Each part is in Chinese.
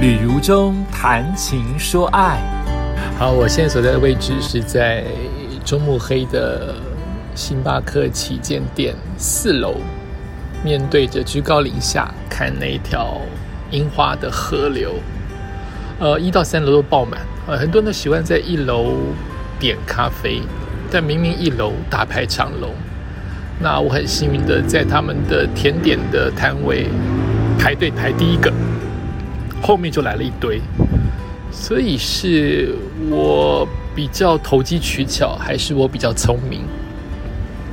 旅途中谈情说爱。好，我现在所在的位置是在中目黑的星巴克旗舰店四楼，面对着居高临下看那条樱花的河流。呃，一到三楼都爆满，呃，很多人都喜欢在一楼点咖啡，但明明一楼大排长龙。那我很幸运的在他们的甜点的摊位排队排第一个，后面就来了一堆，所以是我比较投机取巧，还是我比较聪明？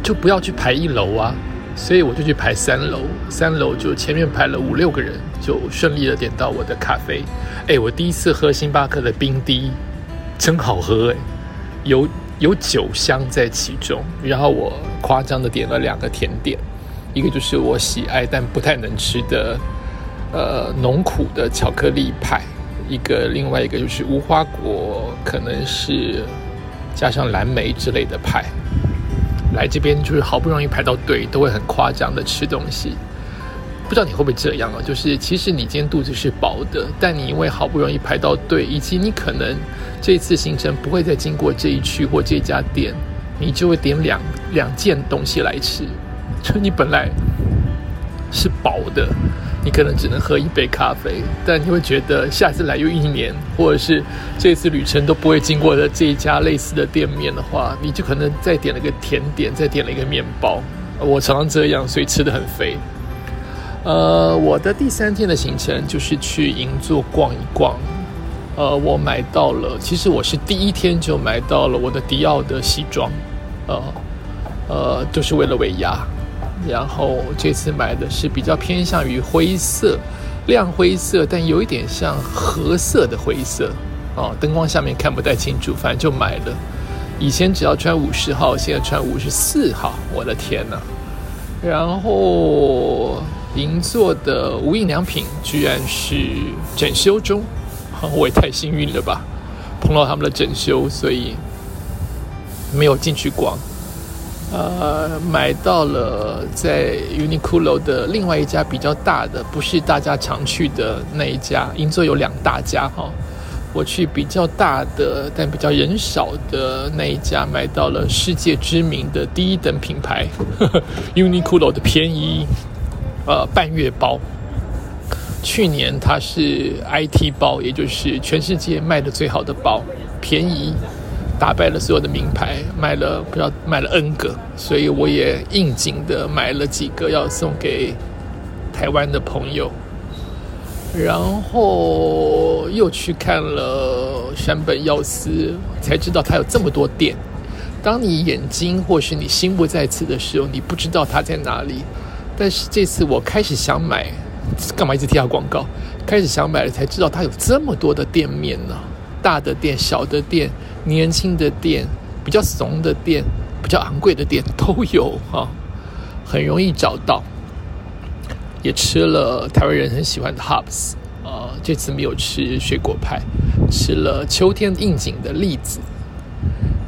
就不要去排一楼啊，所以我就去排三楼，三楼就前面排了五六个人，就顺利的点到我的咖啡。哎，我第一次喝星巴克的冰滴，真好喝哎，有。有酒香在其中，然后我夸张的点了两个甜点，一个就是我喜爱但不太能吃的，呃，浓苦的巧克力派，一个另外一个就是无花果，可能是加上蓝莓之类的派。来这边就是好不容易排到队，都会很夸张的吃东西。不知道你会不会这样啊？就是其实你今天肚子是饱的，但你因为好不容易排到队，以及你可能这次行程不会再经过这一区或这家店，你就会点两两件东西来吃。就你本来是饱的，你可能只能喝一杯咖啡，但你会觉得下次来又一年，或者是这次旅程都不会经过的这一家类似的店面的话，你就可能再点了个甜点，再点了一个面包。我常常这样，所以吃的很肥。呃，我的第三天的行程就是去银座逛一逛。呃，我买到了，其实我是第一天就买到了我的迪奥的西装，呃，呃，就是为了尾牙。然后这次买的是比较偏向于灰色、亮灰色，但有一点像褐色的灰色。哦，灯光下面看不太清楚，反正就买了。以前只要穿五十号，现在穿五十四号，我的天呐！然后。银座的无印良品居然是整修中，我也太幸运了吧！碰到他们的整修，所以没有进去逛。呃，买到了在 Uniqlo 的另外一家比较大的，不是大家常去的那一家。银座有两大家哈，我去比较大的但比较人少的那一家，买到了世界知名的第一等品牌 Uniqlo 的便宜。呃，半月包，去年它是 IT 包，也就是全世界卖的最好的包，便宜，打败了所有的名牌，卖了不知道卖了 N 个，所以我也应景的买了几个要送给台湾的朋友，然后又去看了山本耀司，才知道它有这么多店。当你眼睛或是你心不在此的时候，你不知道它在哪里。但是这次我开始想买，干嘛一直贴他广告？开始想买了，才知道他有这么多的店面呢，大的店、小的店、年轻的店、比较怂的店、比较昂贵的店都有哈，很容易找到。也吃了台湾人很喜欢的 Hubs，啊，这次没有吃水果派，吃了秋天应景的栗子，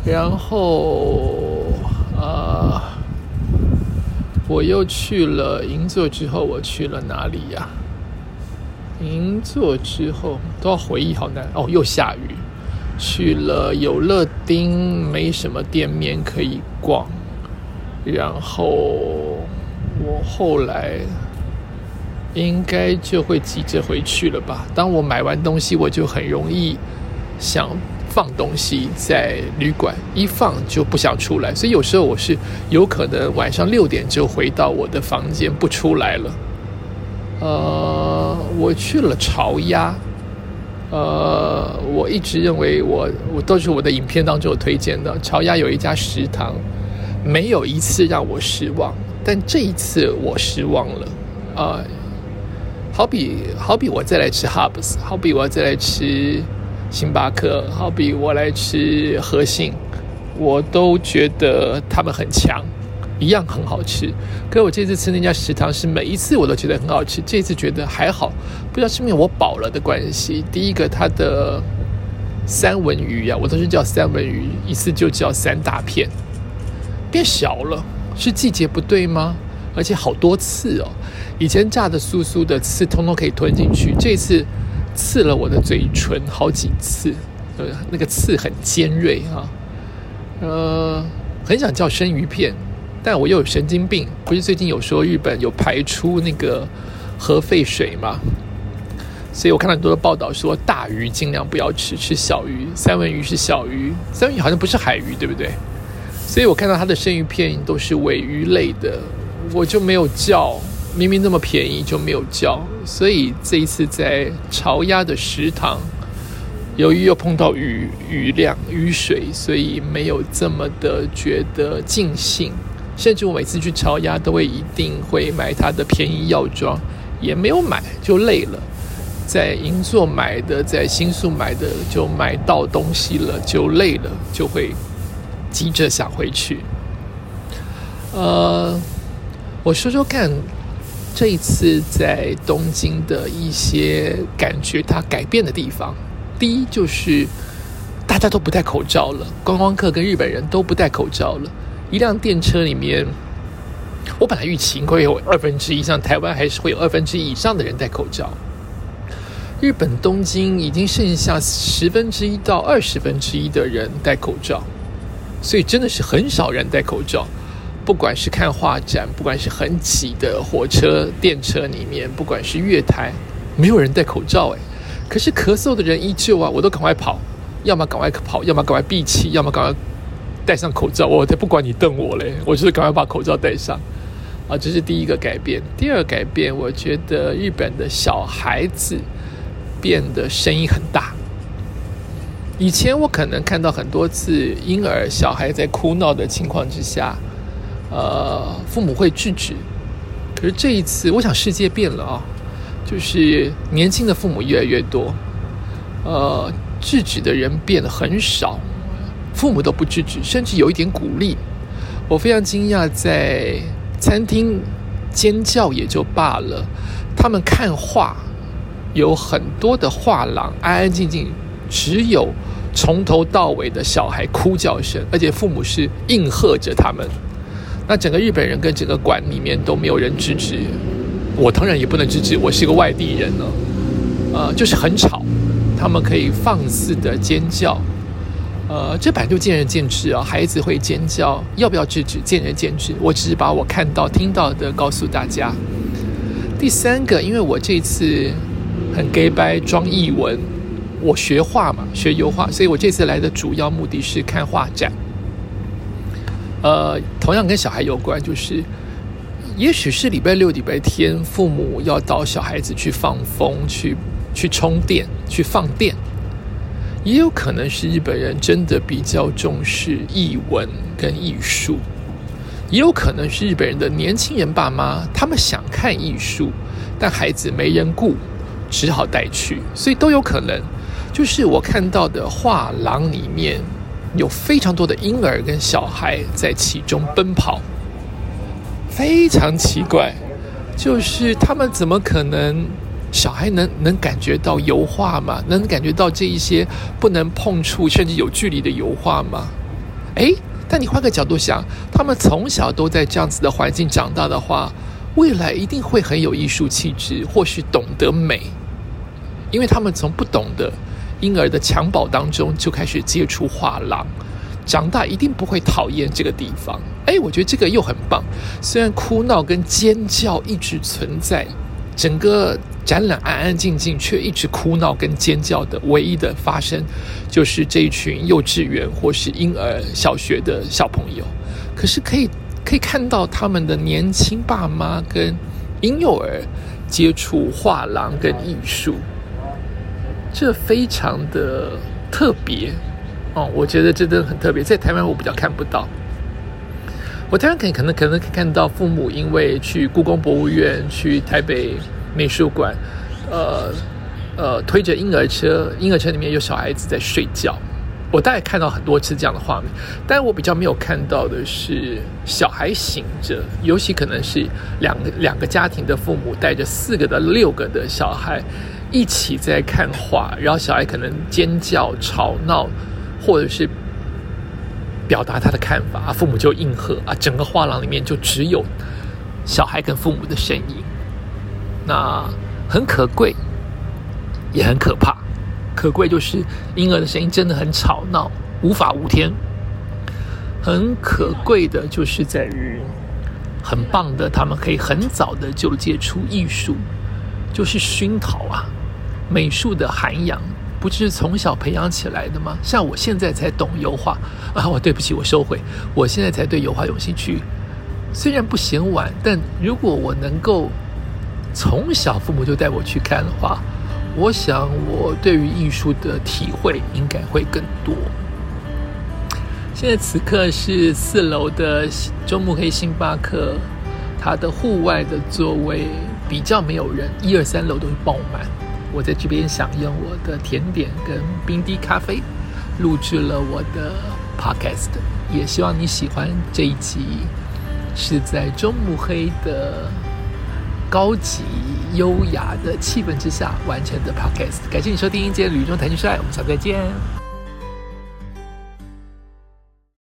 然后啊。我又去了银座之后，我去了哪里呀？银座之后都要回忆，好难哦。又下雨，去了有乐町，没什么店面可以逛。然后我后来应该就会急着回去了吧。当我买完东西，我就很容易想。放东西在旅馆，一放就不想出来，所以有时候我是有可能晚上六点就回到我的房间不出来了。呃，我去了潮鸭，呃，我一直认为我我都是我的影片当中有推荐的潮鸭有一家食堂，没有一次让我失望，但这一次我失望了啊！好比好比我再来吃 Hubs，好比我再来吃。星巴克，好比我来吃和信，我都觉得他们很强，一样很好吃。可我这次吃那家食堂是每一次我都觉得很好吃，这次觉得还好，不知道是因为我饱了的关系。第一个，它的三文鱼呀，我都是叫三文鱼，一次就叫三大片，变小了，是季节不对吗？而且好多刺哦，以前炸的酥酥的刺通通可以吞进去，这次。刺了我的嘴唇好几次，呃，那个刺很尖锐啊，呃，很想叫生鱼片，但我又有神经病，不是最近有说日本有排出那个核废水吗？所以我看到很多的报道说，大鱼尽量不要吃，吃小鱼。三文鱼是小鱼，三文鱼好像不是海鱼，对不对？所以我看到它的生鱼片都是尾鱼类的，我就没有叫。明明那么便宜就没有叫。所以这一次在潮鸭的食堂，由于又碰到雨雨量雨水，所以没有这么的觉得尽兴。甚至我每次去超鸭都会一定会买它的便宜药妆，也没有买就累了。在银座买的，在新宿买的，就买到东西了，就累了，就会急着想回去。呃，我说说看，这一次在东京的一些感觉，它改变的地方。第一就是大家都不戴口罩了，观光客跟日本人都不戴口罩了。一辆电车里面，我本来预期会有二分之一，像台湾还是会有二分之一以上的人戴口罩。日本东京已经剩下十分之一到二十分之一的人戴口罩，所以真的是很少人戴口罩。不管是看画展，不管是很挤的火车、电车里面，不管是月台，没有人戴口罩哎。可是咳嗽的人依旧啊，我都赶快跑，要么赶快跑，要么赶快闭气，要么赶快戴上口罩。我才不管你瞪我嘞，我就是赶快把口罩戴上。啊，这是第一个改变。第二改变，我觉得日本的小孩子。变得声音很大。以前我可能看到很多次婴儿小孩在哭闹的情况之下，呃，父母会制止。可是这一次，我想世界变了啊，就是年轻的父母越来越多，呃，制止的人变得很少，父母都不制止，甚至有一点鼓励。我非常惊讶，在餐厅尖叫也就罢了，他们看画。有很多的画廊安安静静，只有从头到尾的小孩哭叫声，而且父母是应和着他们。那整个日本人跟整个馆里面都没有人制止，我当然也不能制止，我是一个外地人呢。呃，就是很吵，他们可以放肆的尖叫。呃，这本来就见仁见智啊，孩子会尖叫，要不要制止，见仁见智。我只是把我看到、听到的告诉大家。第三个，因为我这次。很 gay 白装译文，我学画嘛，学油画，所以我这次来的主要目的是看画展。呃，同样跟小孩有关，就是也许是礼拜六、礼拜天，父母要到小孩子去放风、去去充电、去放电，也有可能是日本人真的比较重视译文跟艺术，也有可能是日本人的年轻人爸妈他们想看艺术，但孩子没人顾。只好带去，所以都有可能。就是我看到的画廊里面有非常多的婴儿跟小孩在其中奔跑，非常奇怪。就是他们怎么可能？小孩能能感觉到油画吗？能感觉到这一些不能碰触甚至有距离的油画吗？诶，但你换个角度想，他们从小都在这样子的环境长大的话，未来一定会很有艺术气质，或许懂得美。因为他们从不懂得婴儿的襁褓当中就开始接触画廊，长大一定不会讨厌这个地方。哎，我觉得这个又很棒。虽然哭闹跟尖叫一直存在，整个展览安安静静，却一直哭闹跟尖叫的唯一的发生，就是这一群幼稚园或是婴儿小学的小朋友。可是可以可以看到他们的年轻爸妈跟婴幼儿接触画廊跟艺术。这非常的特别哦，我觉得真的很特别，在台湾我比较看不到。我台湾可可能可能看到父母因为去故宫博物院、去台北美术馆，呃呃推着婴儿车，婴儿车里面有小孩子在睡觉。我大概看到很多次这样的画面，但我比较没有看到的是小孩醒着，尤其可能是两个两个家庭的父母带着四个的六个的小孩。一起在看画，然后小孩可能尖叫、吵闹，或者是表达他的看法，父母就应和啊。整个画廊里面就只有小孩跟父母的声音，那很可贵。也很可怕。可贵就是婴儿的声音真的很吵闹，无法无天。很可贵的就是在于，很棒的，他们可以很早的就接触艺术，就是熏陶啊，美术的涵养，不就是从小培养起来的吗？像我现在才懂油画啊，我对不起，我收回，我现在才对油画有兴趣。虽然不嫌晚，但如果我能够从小父母就带我去看的话，我想我对于艺术的体会应该会更多。现在此刻是四楼的中目黑星巴克，它的户外的座位比较没有人，一二三楼都是爆满。我在这边享用我的甜点跟冰滴咖啡，录制了我的 podcast，也希望你喜欢这一集，是在中目黑的高级优雅的气氛之下完成的 podcast。感谢你收听今天旅中谈情说爱，我们下次再见。